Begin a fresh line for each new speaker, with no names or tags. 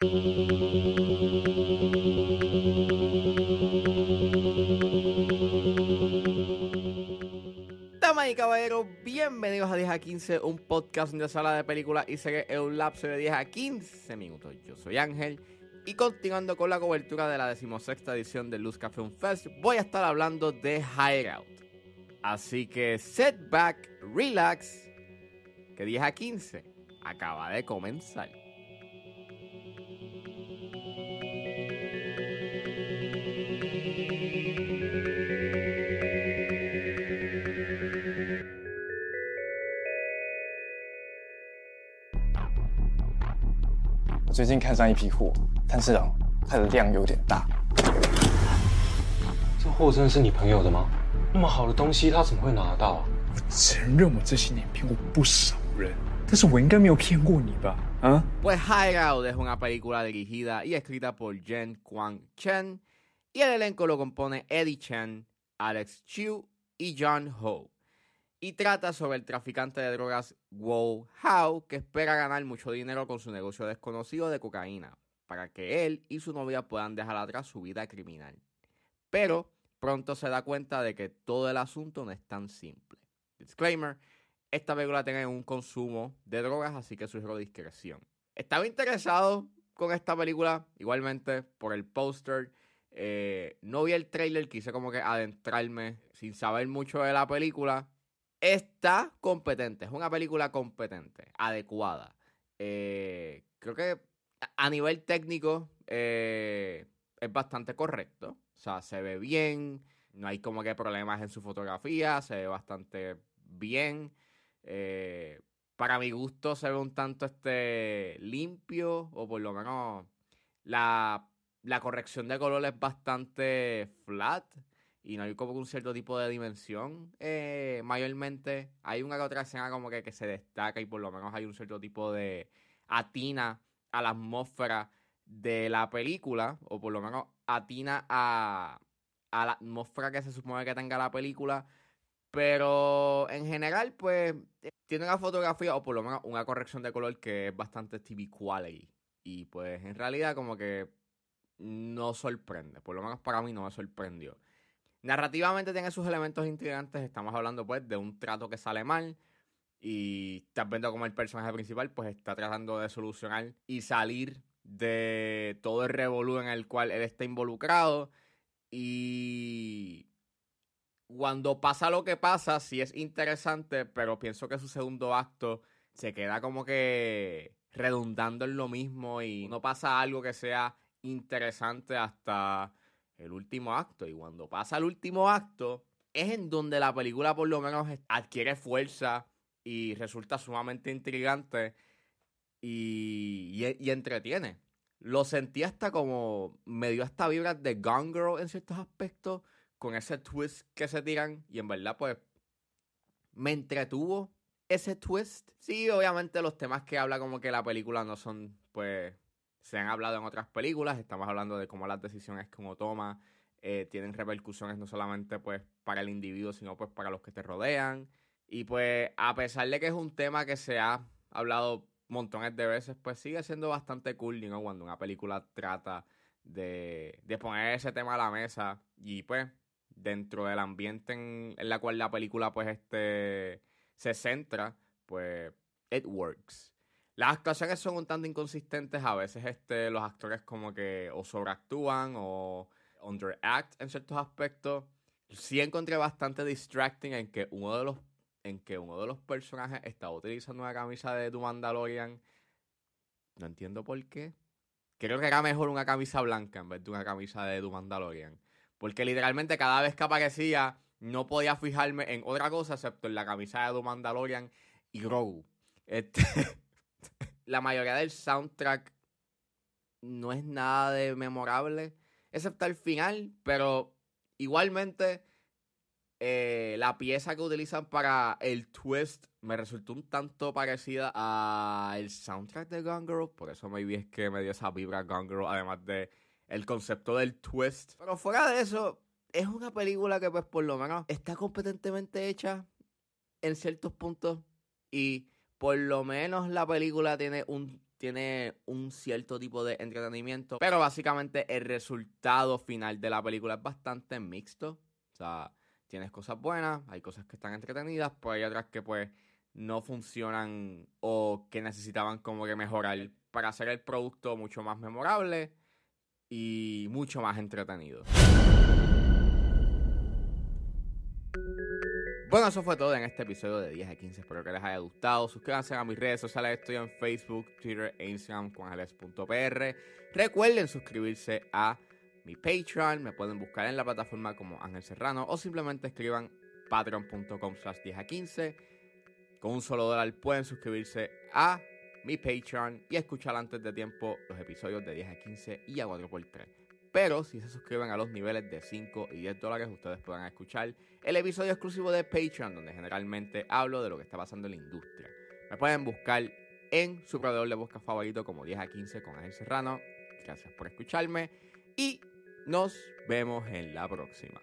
Damas y caballeros, bienvenidos a 10 a 15, un podcast de sala de películas y series en un lapso de 10 a 15 minutos. Yo soy Ángel y continuando con la cobertura de la decimosexta edición del Luz Café Fest, voy a estar hablando de Hideout. Así que set back, relax, que 10 a 15 acaba de comenzar.
最近看上一批货，但是啊，它的量有点大。
这货真的是你朋友的吗？那么好的东西，他怎么会拿得到啊？
我承认我这些年骗过不少人，但是我应该没有骗过你吧？啊
？Pues Hideout es una película dirigida y escrita por Jen Kwang Chen y el elenco lo compone Eddie Chen, Alex Chu y John Ho. Y trata sobre el traficante de drogas Wow How que espera ganar mucho dinero con su negocio desconocido de cocaína para que él y su novia puedan dejar atrás su vida criminal. Pero pronto se da cuenta de que todo el asunto no es tan simple. Disclaimer, esta película tiene un consumo de drogas, así que sugiero discreción. Estaba interesado con esta película, igualmente, por el póster. Eh, no vi el trailer, quise como que adentrarme sin saber mucho de la película está competente, es una película competente, adecuada. Eh, creo que a nivel técnico eh, es bastante correcto. O sea, se ve bien, no hay como que problemas en su fotografía, se ve bastante bien. Eh, para mi gusto se ve un tanto este limpio, o por lo menos la, la corrección de color es bastante flat y no hay como un cierto tipo de dimensión. Eh, mayormente hay una que otra escena como que, que se destaca y por lo menos hay un cierto tipo de atina a la atmósfera de la película, o por lo menos atina a, a la atmósfera que se supone que tenga la película. Pero en general, pues, tiene una fotografía o por lo menos una corrección de color que es bastante TV quality. Y pues en realidad como que no sorprende. Por lo menos para mí no me sorprendió. Narrativamente tiene sus elementos intrigantes. Estamos hablando pues de un trato que sale mal. Y estás viendo como el personaje principal pues está tratando de solucionar y salir de todo el revolú en el cual él está involucrado. Y cuando pasa lo que pasa, sí es interesante, pero pienso que su segundo acto se queda como que redundando en lo mismo y no pasa algo que sea interesante hasta el último acto. Y cuando pasa el último acto, es en donde la película por lo menos adquiere fuerza y resulta sumamente intrigante y, y, entretiene. Lo sentí hasta como me dio esta vibra de Gone Girl en ciertos aspectos, con ese twist que se tiran y en verdad pues me entretuvo ese twist. Sí, obviamente los temas que habla como que la película no son pues se han hablado en otras películas, estamos hablando de cómo las decisiones que uno toma eh, tienen repercusiones no solamente pues para el individuo, sino pues para los que te rodean. Y pues a pesar de que es un tema que se ha hablado montones de veces, pues sigue siendo bastante cool, ¿no? Cuando una película trata de, de poner ese tema a la mesa y pues dentro del ambiente en, en la cual la película pues este se centra, pues it works. Las actuaciones son un tanto inconsistentes. A veces este, los actores como que o sobreactúan o underact en ciertos aspectos. Sí encontré bastante distracting en que uno de los en que uno de los personajes estaba utilizando una camisa de The Mandalorian. No entiendo por qué. Creo que era mejor una camisa blanca en vez de una camisa de The Mandalorian. Porque literalmente cada vez que aparecía no podía fijarme en otra cosa excepto en la camisa de The Mandalorian y Grogu. Este, la mayoría del soundtrack no es nada de memorable, excepto el final, pero igualmente eh, la pieza que utilizan para el twist me resultó un tanto parecida al soundtrack de Gone por eso vi es que me dio esa vibra Gone además de el concepto del twist. Pero fuera de eso, es una película que pues por lo menos está competentemente hecha en ciertos puntos y por lo menos la película tiene un tiene un cierto tipo de entretenimiento, pero básicamente el resultado final de la película es bastante mixto. O sea, tienes cosas buenas, hay cosas que están entretenidas, pero hay otras que pues no funcionan o que necesitaban como que mejorar para hacer el producto mucho más memorable y mucho más entretenido. Bueno, eso fue todo en este episodio de 10 a 15. Espero que les haya gustado. Suscríbanse a mis redes sociales. Estoy en Facebook, Twitter e Instagram con alex.pr. Recuerden suscribirse a mi Patreon. Me pueden buscar en la plataforma como Ángel Serrano o simplemente escriban patreon.com slash 10 a 15. Con un solo dólar pueden suscribirse a mi Patreon y escuchar antes de tiempo los episodios de 10 a 15 y a 4x3. Pero si se suscriben a los niveles de 5 y 10 dólares, ustedes podrán escuchar el episodio exclusivo de Patreon, donde generalmente hablo de lo que está pasando en la industria. Me pueden buscar en su proveedor de busca favorito como 10 a 15 con Ángel Serrano. Gracias por escucharme y nos vemos en la próxima.